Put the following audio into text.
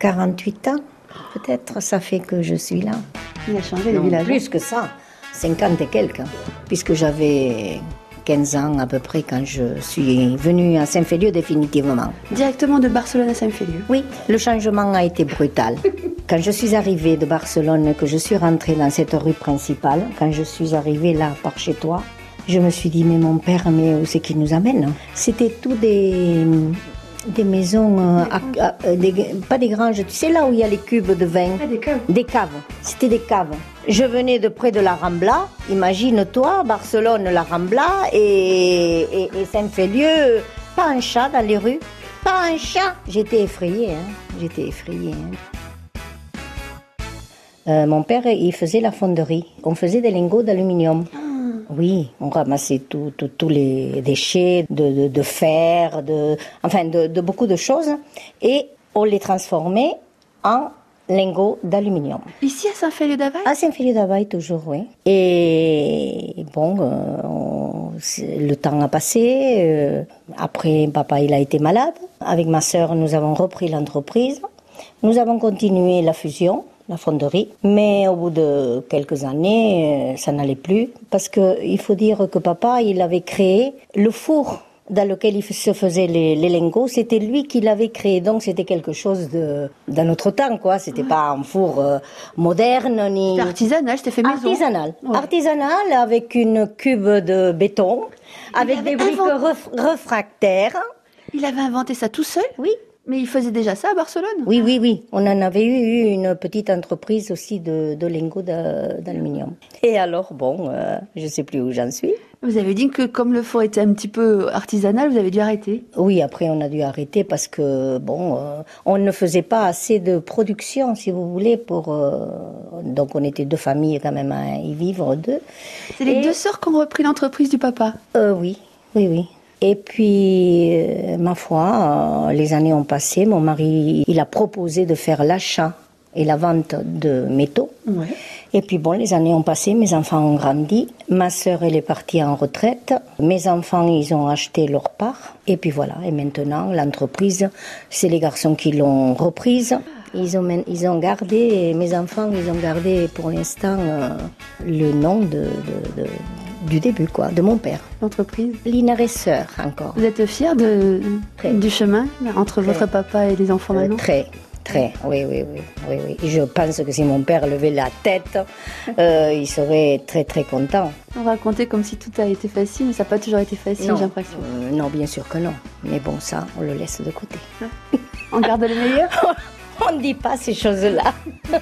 48 ans, peut-être, ça fait que je suis là. Il a changé le village. plus que ça, 50 et quelques, puisque j'avais 15 ans à peu près quand je suis venue à Saint-Féliu définitivement. Directement de Barcelone à Saint-Féliu. Oui, le changement a été brutal. Quand je suis arrivée de Barcelone, que je suis rentrée dans cette rue principale, quand je suis arrivée là par chez toi, je me suis dit, mais mon père, mais où c'est qu'il nous amène C'était tout des, des maisons, euh, à- à- euh, des- pas des granges, tu sais là où il y a les cubes de vin Ah, des caves. des caves. C'était des caves. Je venais de près de la Rambla. Imagine-toi, Barcelone, la Rambla et, et, et Saint-Félieu. Pas un chat dans les rues. Pas un chat. J'étais effrayée. hein. J'étais effrayée. hein. Euh, mon père, il faisait la fonderie. On faisait des lingots d'aluminium. Oui, on ramassait tout- tout- tous les déchets de, de- de fer, de, enfin de, de beaucoup de choses, et on les transformait en lingots d'aluminium. Ici à Saint-Féliu d'Availle À Saint-Philippe d'Availle, toujours, oui. Et bon, euh, on- le temps a passé. euh, après, papa, il a été malade. Avec ma sœur, nous avons repris l'entreprise. Nous avons continué la fusion, la fonderie. Mais au bout de quelques années, euh, ça n'allait plus. Parce que il faut dire que papa, il avait créé le four dans lequel il se faisait les, les lingots, c'était lui qui l'avait créé. Donc c'était quelque chose de d'un autre temps, quoi. C'était pas un four euh, moderne ni artisanal, c'était fait maison. artisanal. Ouais. Artisanal avec une cube de béton, avec des briques inventé- ref- réfractaires. Il avait inventé ça tout seul? Oui. Mais il faisait déjà ça à Barcelone Oui, oui, oui. On en avait eu une petite entreprise aussi de, de lingots d'a- d'aluminium. Et alors, bon, euh, je sais plus où j'en suis. Vous avez dit que comme le four était un petit peu artisanal, vous avez dû arrêter. Oui, après on a dû arrêter parce que bon, euh, on ne faisait pas assez de production, si vous voulez, pour euh, donc on était deux familles quand même à y vivre deux. C'est les Et- deux sœurs qui ont repris l'entreprise du papa. Oui, oui, oui. Et puis, euh, ma foi, euh, les années ont passé. Mon mari, il a proposé de faire l'achat et la vente de métaux. Ouais. Et puis bon, les années ont passé, mes enfants ont grandi. Ma sœur, elle est partie en retraite. Mes enfants, ils ont acheté leur part. Et puis voilà. Et maintenant, l'entreprise, c'est les garçons qui l'ont reprise. Ils ont, ils ont gardé, mes enfants, ils ont gardé pour l'instant euh, le nom de, de- de- du début, quoi, de mon père. L'entreprise. Sœur encore. Vous êtes fière de, Très. du chemin entre votre papa et les enfants Euh, maintenant? très, très, oui, oui, oui, oui, oui. Je pense que si mon père levait la tête, euh, il serait très, très content. On racontait comme si tout a été facile, mais ça n'a pas toujours été facile, j'ai l'impression. Euh, non, bien sûr que non. Mais bon, ça, on le laisse de côté. On garde le meilleur On ne dit pas ces choses-là.